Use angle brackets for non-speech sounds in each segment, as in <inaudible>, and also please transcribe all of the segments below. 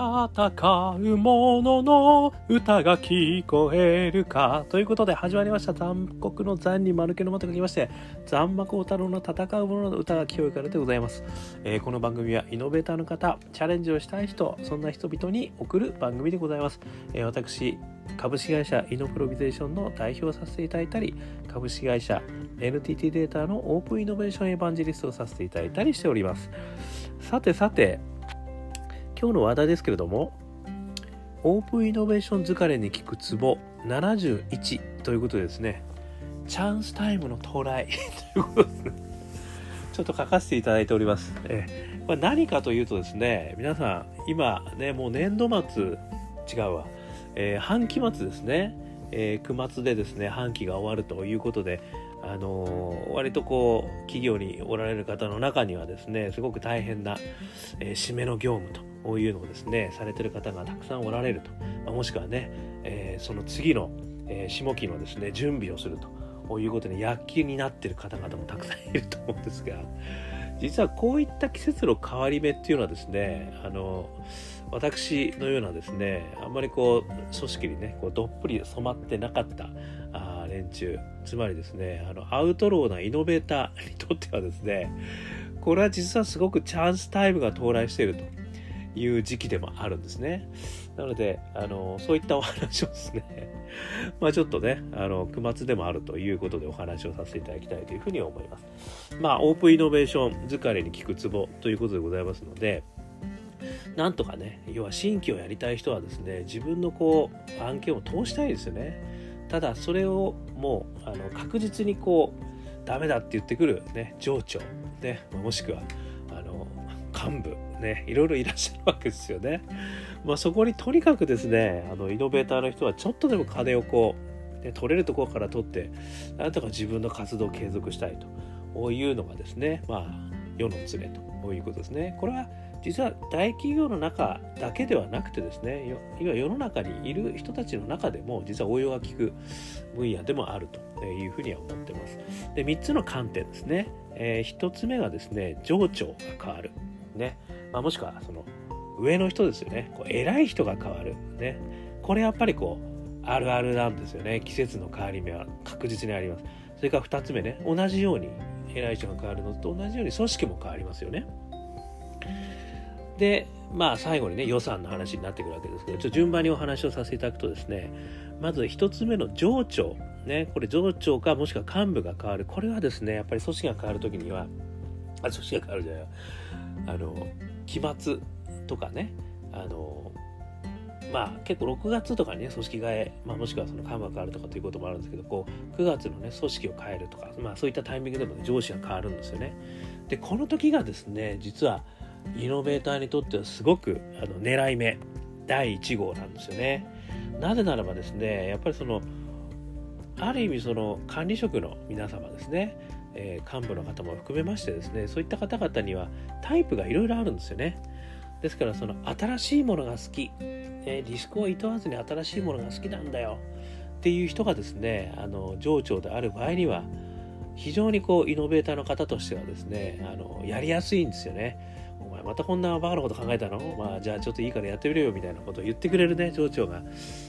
戦う者のの歌が聞こえるかということで始まりました。残酷の残に丸けのまと書きまして残魔高太郎の戦う者の歌が聞こえるからでございます、えー、この番組はイノベーターの方チャレンジをしたい人そんな人々に送る番組でございます、えー、私株式会社イノプロビゼーションの代表をさせていただいたり株式会社 NTT データのオープンイノベーションエヴァンジリストをさせていただいたりしております。さてさて今日の話題ですけれどもオープンイノベーション疲れに効くツボ71ということでですねチャンスタイムの到来 <laughs> ということですね。ちょっと書かせていただいております、えこれ何かというとですね皆さん今ねもう年度末違うわ、えー、半期末ですね、えー、9末でですね半期が終わるということであのー、割とこう企業におられる方の中にはですねすごく大変な、えー、締めの業務とこういうのをですねされてる方がたくさんおられると、まあ、もしくはね、えー、その次の、えー、下期のですね準備をすると。こういうことに躍起になってる方々もたくさんいると思うんですが。実はこういった季節の変わり目っていうのはですねあの私のようなですねあんまりこう組織にねこうどっぷり染まってなかったあ連中。つまりですねあのアウトローなイノベーターにとってはですねこれは実はすごくチャンスタイムが到来していると。いう時期でもあるんですね。なので、あの、そういったお話をですね、<laughs> まあちょっとね、あの、9末でもあるということでお話をさせていただきたいというふうに思います。まあ、オープンイノベーション疲れに効くツボということでございますので、なんとかね、要は新規をやりたい人はですね、自分のこう、案件を通したいですよね。ただ、それをもう、あの、確実にこう、ダメだって言ってくるね、上長、ね、もしくは、幹部、ね、いろいろいらっしゃるわけですよね。まあ、そこにとにかくですね、あのイノベーターの人はちょっとでも金をこう、ね、取れるところから取って、なんとか自分の活動を継続したいというのがですね、まあ、世の常ということですね。これは実は大企業の中だけではなくてですね、今世の中にいる人たちの中でも実は応用が効く分野でもあるというふうには思ってます。で、3つの観点ですね。えー、1つ目がですね、情緒が変わる。ね。まあ、もしくはその上の人ですよね。こう偉い人が変わる、ね、これやっぱりこうあるあるなんですよね。季節の変わり目は確実にあります。それから2つ目ね。同じように偉い人が変わるのと同じように組織も変わりますよね。でまあ最後にね予算の話になってくるわけですけどちょっと順番にお話をさせていただくとですねまず1つ目の上長ね。これ上長かもしくは幹部が変わる。これはですねやっぱり組織が変わる時にはあ組織が変わるじゃないあの期末とかねあのまあ結構6月とかにね組織替え、まあ、もしくはその緩和変わるとかということもあるんですけどこう9月のね組織を変えるとか、まあ、そういったタイミングでも、ね、上司が変わるんですよね。でこの時がですね実はイノベーターにとってはすごくあの狙い目第1号なんですよね。なぜならばですねやっぱりそのある意味その管理職の皆様ですねえ、幹部の方も含めましてですねそういった方々にはタイプがいろいろあるんですよね。ですからその新しいものが好き、え、リスクをいとわずに新しいものが好きなんだよっていう人がですねあの上長である場合には非常にこうイノベーターの方としてはですねあのやりやすいんですよね。お前またこんなバカなこと考えたの？まあじゃあちょっといいからやってみるよみたいなことを言ってくれるね上長が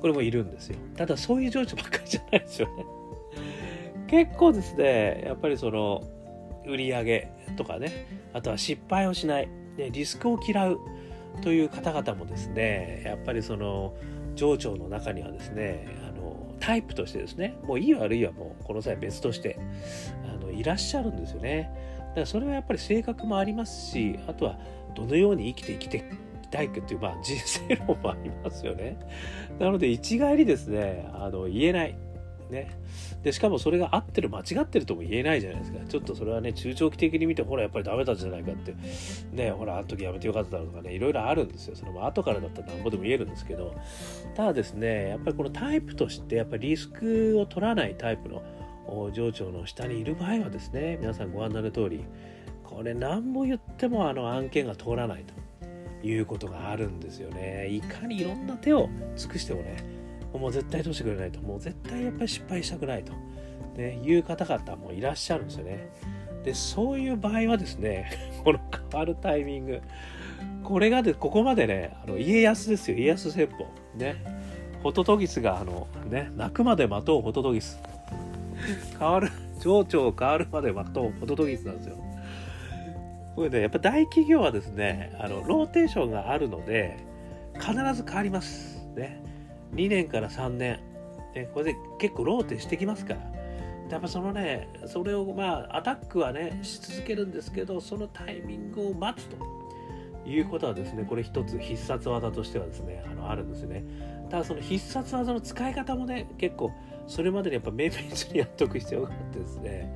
これもいるんですよ。ただそういう上長ばっかりじゃないですよね。結構ですねやっぱりその売り上げとかねあとは失敗をしない、ね、リスクを嫌うという方々もですねやっぱりその上長の中にはですねあのタイプとしてですねもういい悪いはもうこの際別としてあのいらっしゃるんですよね。だからそれはやっぱり性格もありますしあとはどのように生きて生きていきたいかっていう、まあ、人生論もありますよね。なので一概にですねあの言えない。ね。で、しかもそれが合ってる、間違ってるとも言えないじゃないですか。ちょっとそれはね、中長期的に見て、ほら、やっぱりダメだったじゃないかって、ね、ほら、あの時やめてよかっただろうとかね、いろいろあるんですよ。その後からだったらなんぼでも言えるんですけど、ただですね、やっぱりこのタイプとして、やっぱりリスクを取らないタイプの上長の下にいる場合はですね、皆さんご案内の通り、これ何も言ってもあの案件が通らないということがあるんですよね。いかにいろんな手を尽くしてもね、もう絶対通してくれないと。もう絶対やっぱり失敗したくないと、ね、いう方々もいらっしゃるんですよね。でそういう場合はですね <laughs> この変わるタイミング。これがでここまでねあの家康ですよ。家康戦法。ね。ホトトギスがあのね泣くまで待とうホトトギス。<laughs> 変わる情緒変わるまで待とうホトトギスなんですよ。これねやっぱ大企業はですねあのローテーションがあるので必ず変わります。2年から3年、ね、これで結構ローテしてきますから。やっぱそのねそれをまあアタックはねし続けるんですけどそのタイミングを待つということはですねこれ一つ必殺技としてはですねあのあるんですよね。ただその必殺技の使い方もね結構それまでにやっぱ綿密にやっとく必要があってですね。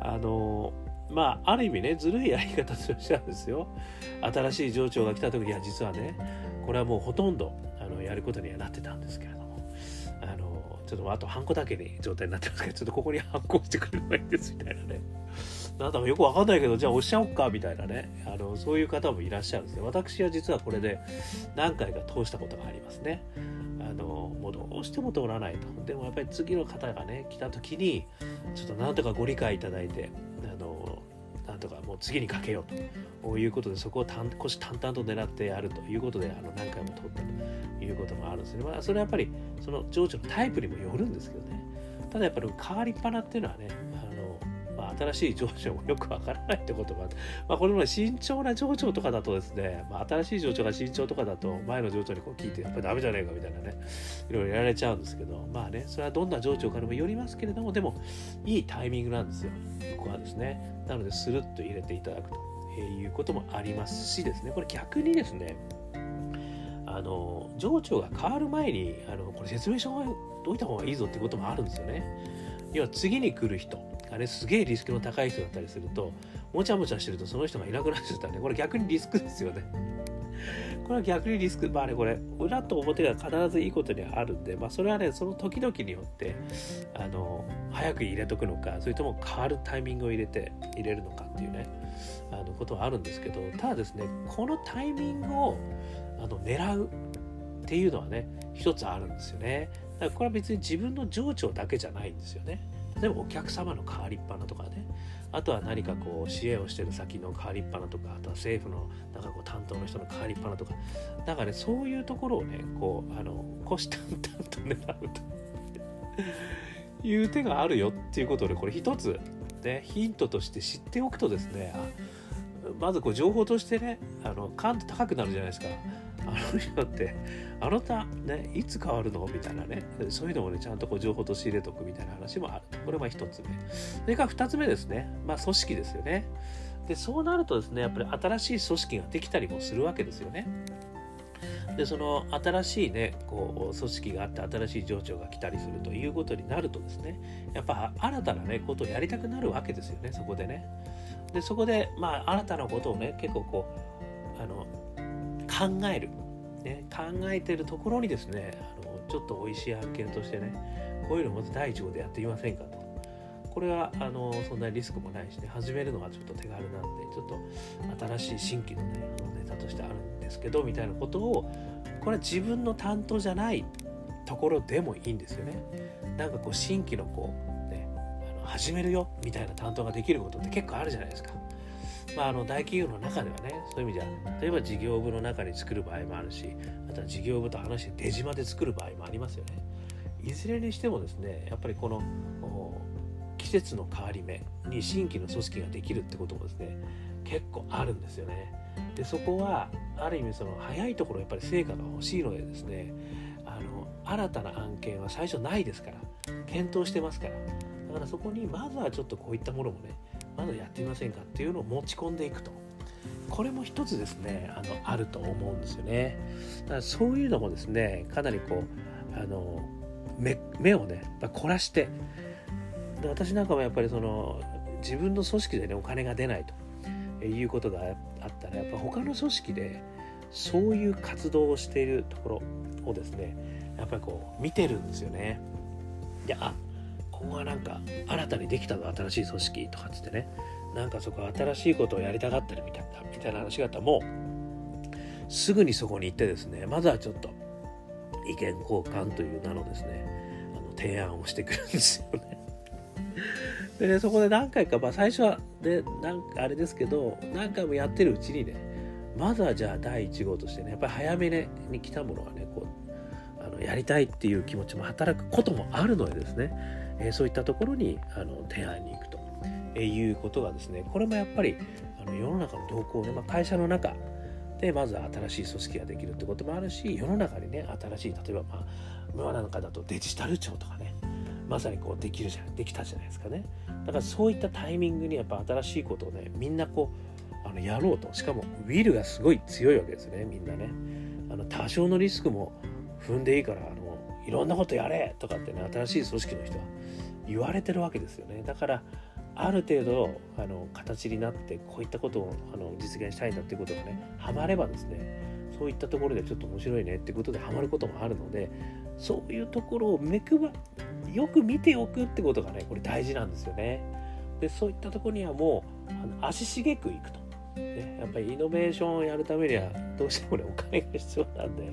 あのまあある意味ねずるいやり方としてはですよ。新しい情緒が来た時には実はねこれはもうほとんどのやることにはなってたんですけれども。あのちょっとあとハンコだけに状態になってますけどちょっとここにハンコしてくれればいいですみたいなね。なんだかよくわかんないけどじゃあ押しちゃおうかみたいなね。あのそういう方もいらっしゃるんですね私は実はこれで何回か通したことがありますね。あのもうどうしても通らないと。でもやっぱり次の方がね来た時にちょっとなんとかご理解いただいてあのなんとかもう次にかけようと。いうことでそこを虎視眈々と狙ってやるということであの何回も通ったということもあるんですね。まあそれはやっぱりその情緒のタイプにもよるんですけどね。ただやっぱり変わりっぱなっていうのはねあの、まあ新しい情緒もよくわからないってことが、まあ、これも慎重な情緒とかだとですね、まあ、新しい情緒が慎重とかだと前の情緒にこう聞いてやっぱりダメじゃねえかみたいなねいろいろやられちゃうんですけどまあねそれはどんな情緒かにもよりますけれどもでもいいタイミングなんですよ。ここはですね。なのでスルッと入れていただくと。いうこともありますしですね。これ逆にですねあの情緒が変わる前にあのこれ説明書を解いた方がいいぞってこともあるんですよね。要は次に来る人あれすげえリスクの高い人だったりするともちゃもちゃしてるとその人がいなくなっちゃったらねこれ逆にリスクですよね。これは逆にリスクまあねこれ裏と表が必ずいいことにあるんでまあそれはねその時々によってあの早く入れとくのかそれとも変わるタイミングを入れて入れるのかっていうねあのことはあるんですけどただですねこのタイミングをあの狙うっていうのはね一つあるんですよね。だからこれは別に自分の情緒だけじゃないんですよね。例えばお客様の変わりっぱなとかね。あとは何かこう支援をしてる先の変わりっぱなとかあとは政府のなんかこう担当の人の変わりっぱなとかだかねそういうところをねこうあの虎視眈々と狙うという手があるよっていうことでこれ一つねヒントとして知っておくとですねまずこう情報としてねあの感度高くなるじゃないですかあの人ってあなたねいつ変わるの？みたいなね。そういうのもねちゃんとこう情報と仕入れとくみたいな話もある。これは一つ目。それから二つ目ですね。まあ組織ですよね。でそうなるとですねやっぱり新しい組織ができたりもするわけですよね。でその新しいねこう組織があって新しい情緒が来たりするということになるとですねやっぱ新たなねことをやりたくなるわけですよね。そこでね。でそこでまあ新たなことをね結構こうあの考える、ね、考えてるところにですねあのちょっと美味しい案件としてねこういうのまず第一号でやってみませんかと。これはあのそんなリスクもないしね始めるのがちょっと手軽なんでちょっと新しい新規のねネタとしてあるんですけどみたいなことをこれは自分の担当じゃないところでもいいんですよね。なんかこう新規のこうねあの始めるよみたいな担当ができることって結構あるじゃないですか。まあ、あの大企業の中ではねそういう意味じゃ例えば事業部の中に作る場合もあるしあとは事業部と話して出島で作る場合もありますよね。いずれにしてもですねやっぱりこの季節の変わり目に新規の組織ができるってこともですね結構あるんですよね。でそこはある意味その早いところやっぱり成果が欲しいのでですねあの新たな案件は最初ないですから検討してますから。だからそこにまずはちょっとこういったものもねまだやってみませんかっていうのを持ち込んでいくとこれも一つですねあのあると思うんですよねだからそういうのもですねかなりこうあの目目をね凝らしてで私なんかもやっぱりその自分の組織でねお金が出ないということがあったらやっぱ他の組織でそういう活動をしているところをですねやっぱりこう見てるんですよね。いやあここがなんか新たにできたの新しい組織とかっつってねなんかそこ新しいことをやりたがったりみたいなみたいな話があったらもうすぐにそこに行ってですねまずはちょっと意見交換という名のですねあの提案をしてくるんですよね。<laughs> でねそこで何回か、まあ、最初はでなんかあれですけど何回もやってるうちにねまずはじゃあ第1号としてねやっぱり早めに来たものがねこうあのやりたいっていう気持ちも働くこともあるのでですね、え、そういったところにあの提案に行くと、え、いうことがですねこれもやっぱりあの世の中の動向ね、まあ、会社の中でまず新しい組織ができるってこともあるし世の中にね新しい例えばまあ世の中だとデジタル庁とかねまさにこうできるじゃできたじゃないですかね。だからそういったタイミングにやっぱ新しいことをねみんなこうあのやろうと。しかもウィルがすごい強いわけですねみんなね。あの多少のリスクも踏んでいいからいろんなことやれとかってね新しい組織の人は言われてるわけですよねだからある程度あの形になってこういったことをあの実現したいんだっていうことがねハマればですねそういったところでちょっと面白いねってことでハマることもあるのでそういうところを目くばよく見ておくってことがねこれ大事なんですよね。でそういったところにはもうあの足しげくいくと、ね。やっぱりイノベーションをやるためにはどうしてもねお金が必要なんで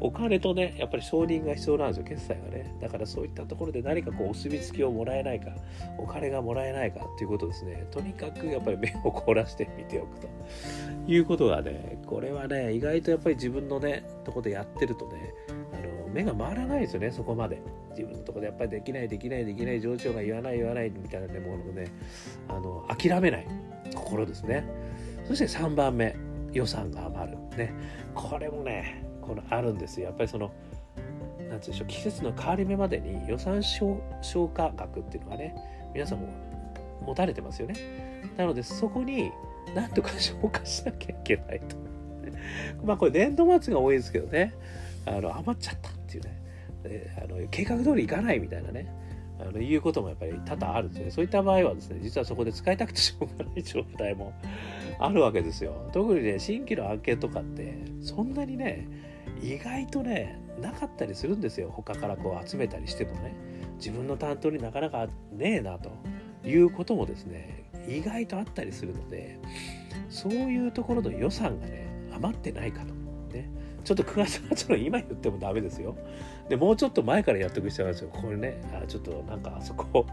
お金とねやっぱり承認が必要なんですよ決済がね。だからそういったところで何かこうお墨付きをもらえないかお金がもらえないかっていうことですね。とにかくやっぱり目を凝らして見ておくということがねこれはね意外とやっぱり自分のねとこでやってるとねあの目が回らないですよねそこまで。自分のとこでやっぱりできないできないできない上長が言わない言わないみたいなねものをねあの諦めない心ですね。そして3番目。予算が余る。ね。これもねこのあるんですよ。やっぱりそのなんでしょう季節の変わり目までに予算消化額っていうのがね皆さんも持たれてますよね。なのでそこになんとか消化しなきゃいけないと。<laughs> まあこれ年度末が多いですけどね。あの余っちゃったっていうね。あの計画通りいかないみたいなね。あのいうこともやっぱり多々あるんですね。そういった場合はですね、実はそこで使いたくてしょうがない状態も <laughs> あるわけですよ。特にね、新規の案件とかって、そんなにね、意外とねなかったりするんですよ他からこう集めたりしてもね自分の担当になかなかねえなということもですね意外とあったりするのでそういうところの予算がね余ってないかとちょっと9月末の今言ってもダメですよ。でもうちょっと前からやっておく必要があるんですよ。これねあちょっとなんかあそこ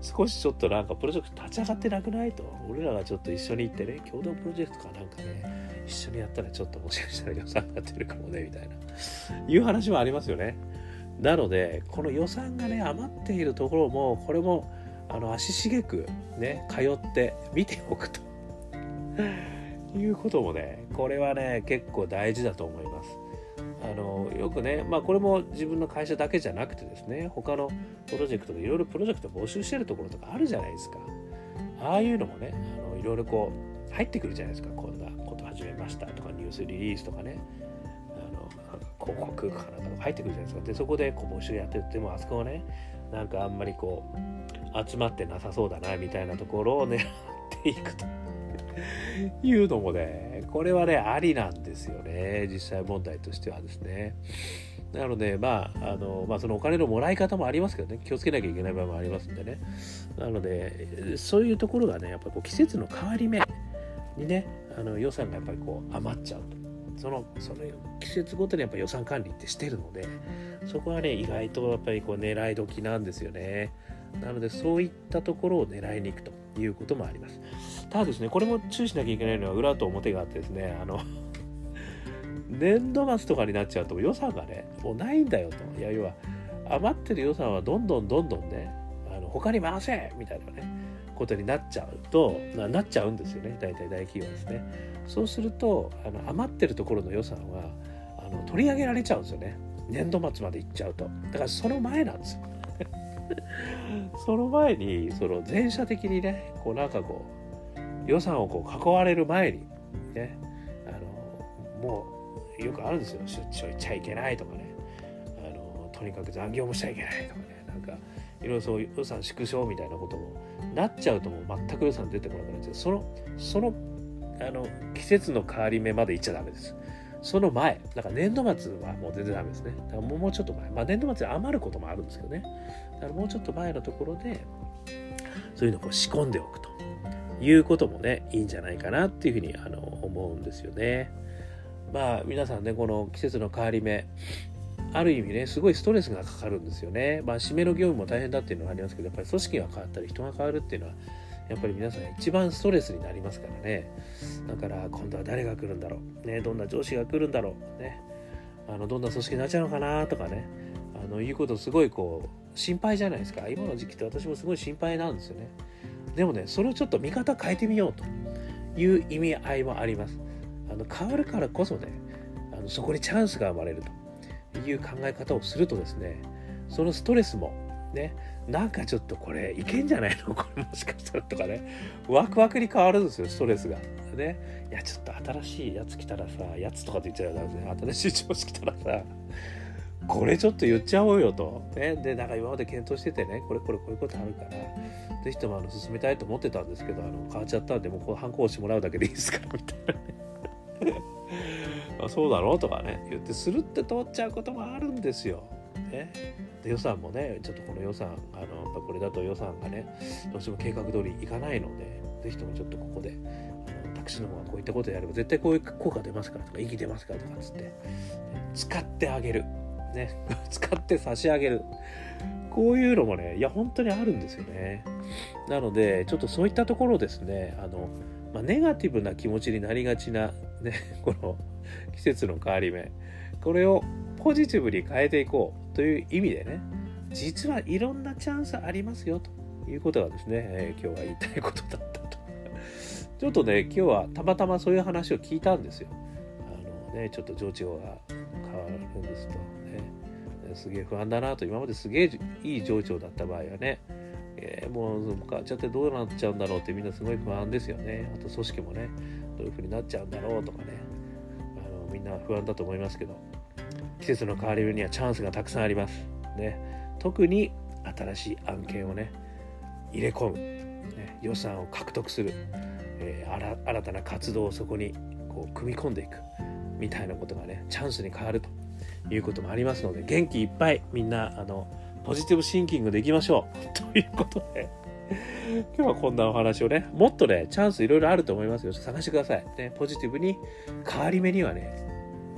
少しちょっとなんかプロジェクト立ち上がってなくないと。俺らがちょっと一緒に行ってね共同プロジェクトかなんかね一緒にやったらちょっともしかしたら予算が出るかもねみたいな。いう話はありますよね。なのでこの予算がね余っているところもこれもあの足しげくね通って見ておくと。いうこともねこれはね結構大事だと思います。あのよくね、まあ、これも自分の会社だけじゃなくてですね他のプロジェクトでいろいろプロジェクト募集してるところとかあるじゃないですか。ああいうのもねあのいろいろこう入ってくるじゃないですか。こんなこと始めましたとかニュースリリースとかね。あの広告かなんかとか入ってくるじゃないですか。でそこでこう募集やってってもあそこはねなんかあんまりこう集まってなさそうだなみたいなところを狙っていくと。<laughs> いうのもねこれはねありなんですよね実際問題としてはですね。なので、まあ、あの、まあ、そのお金のもらい方もありますけどね、気をつけなきゃいけない場合もありますんでね。なので、そういうところがね、やっぱこう季節の変わり目にね、あの予算がやっぱりこう余っちゃうと。その、その季節ごとにやっぱ予算管理ってしてるので、そこはね、意外とやっぱりこう狙い時なんですよね。なので、そういったところを狙いに行くということもあります。ただですね、これも注意しなきゃいけないのは裏と表があってですね、あの、<laughs> 年度末とかになっちゃうと予算がね、もうないんだよと。いや、要は、余ってる予算はどんどんどんどんね、あの他に回せみたいなね、ことになっちゃうと、ななっちゃうんですよね、大体大企業ですね。そうすると、あの余ってるところの予算はあの取り上げられちゃうんですよね。年度末まで行っちゃうと。だからその前なんですよ。<laughs> その前に、その全社的にね、こうなんかこう、予算をこう囲われる前に、ね、あの、もうよくあるんですよ。出張行っちゃいけないとかね。あのとにかく残業もしちゃいけないとかね。なんかいろいろそう予算縮小みたいなこともなっちゃうともう全く予算出てこなくなっちゃう。そのそのあの季節の変わり目まで行っちゃダメです。その前だから年度末はもう全然ダメですね。だからもうちょっと前。まあ年度末余ることもあるんですけどね。だからもうちょっと前のところでそういうのをこう仕込んでおくと。いうこともねいいんじゃないかなっていうふうにあの思うんですよね。まあ皆さんねこの季節の変わり目ある意味ねすごいストレスがかかるんですよね。まあ締めの業務も大変だっていうのはありますけどやっぱり組織が変わったり人が変わるっていうのはやっぱり皆さん一番ストレスになりますからね。だから今度は誰が来るんだろう、ね、どんな上司が来るんだろう、ね、あのどんな組織になっちゃうのかなとかね。あのいうことすごいこう心配じゃないですか。今の時期って私もすごい心配なんですよね。でもねそれをちょっと見方変えてみようという意味合いもあります。あの変わるからこそねあのそこにチャンスが生まれるという考え方をするとですねそのストレスもねなんかちょっとこれいけんじゃないの？<laughs> これもしかしたらとかねワクワクに変わるんですよストレスが。ね。いやちょっと新しいやつ来たらさやつとかって言っちゃうダメですね。新しい上司来たらさ。これちょっと言っちゃおうよと。ね、でなんか今まで検討しててねこれこれこういうことあるから是非ともあの進めたいと思ってたんですけどあの変わっちゃったんでもうこう反抗してもらうだけでいいですか？らみたいなね。<laughs> あそうだろうとかね言ってするって通っちゃうこともあるんですよ。ね、で予算もねちょっとこの予算あのやっぱこれだと予算がねどうしても計画通りいかないので是非ともちょっとここであのタクシーの方がこういったことやれば絶対こういう効果出ますからとか意義出ますからとかっつって使ってあげる、ね、<laughs> 使って差し上げる。こういうのもねいや本当にあるんですよね。なのでちょっとそういったところですねあの、まあ、ネガティブな気持ちになりがちな、ね、<laughs> この季節の変わり目。これをポジティブに変えていこうという意味でね実はいろんなチャンスありますよということがですね、えー、今日は言いたいことだったと。ちょっとね今日はたまたまそういう話を聞いたんですよ。あのねちょっと情緒が変わるんですと。すげえ不安だなと今まですげえいい情緒だった場合はねえー、もう変わっちゃってどうなっちゃうんだろうってみんなすごい不安ですよね。あと組織もねどういうふうになっちゃうんだろうとかね。あのみんな不安だと思いますけど季節の変わり目にはチャンスがたくさんあります。ね、特に新しい案件をね入れ込む、ね、予算を獲得する、えー、新たな活動をそこにこう組み込んでいく。みたいなことがねチャンスに変わると。いうこともありますので元気いっぱいみんなあのポジティブシンキングでいきましょう <laughs> ということで今日はこんなお話をねもっとねチャンスいろいろあると思いますよ探してください、ね、ポジティブに変わり目にはね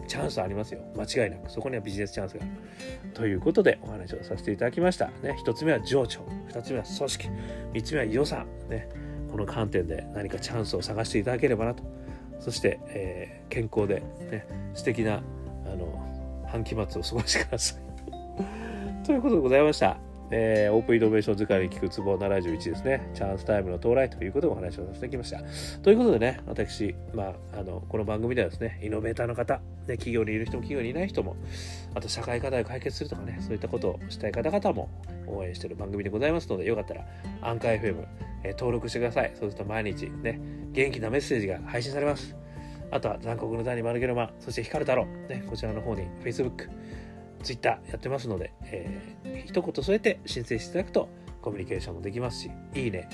チャンスありますよ。間違いなく。そこにはビジネスチャンスが。ということでお話をさせていただきました。ね、1つ目は情緒。2つ目は組織。3つ目は予算。ね、この観点で何かチャンスを探していただければなと。そして、えー、健康で、ね、素敵な半期末を過ごしてください。<laughs> ということでございました。えー、オープンイノベーション疲れに聞くツボ71ですね。チャンスタイムの到来ということをお話をさせてきました。ということでね、私、まあ、あの、この番組ではですね、イノベーターの方、ね、企業にいる人も企業にいない人も、あと社会課題を解決するとかね、そういったことをしたい方々も応援している番組でございますので、よかったら、アンカー FM、えー、登録してください。そうすると毎日ね、元気なメッセージが配信されます。あとは残酷の谷丸ゲルマ、そして光太郎、ね、こちらの方に Facebook、ツイッターやってますので、えー、一言添えて申請していただくとコミュニケーションもできますし、いいね、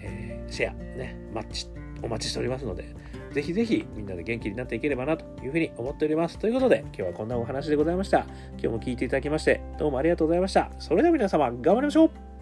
えー、シェア、ね、マッチ、お待ちしておりますので、ぜひぜひみんなで元気になっていければなというふうに思っております。ということで、今日はこんなお話でございました。今日も聞いていただきまして、どうもありがとうございました。それでは皆様、頑張りましょう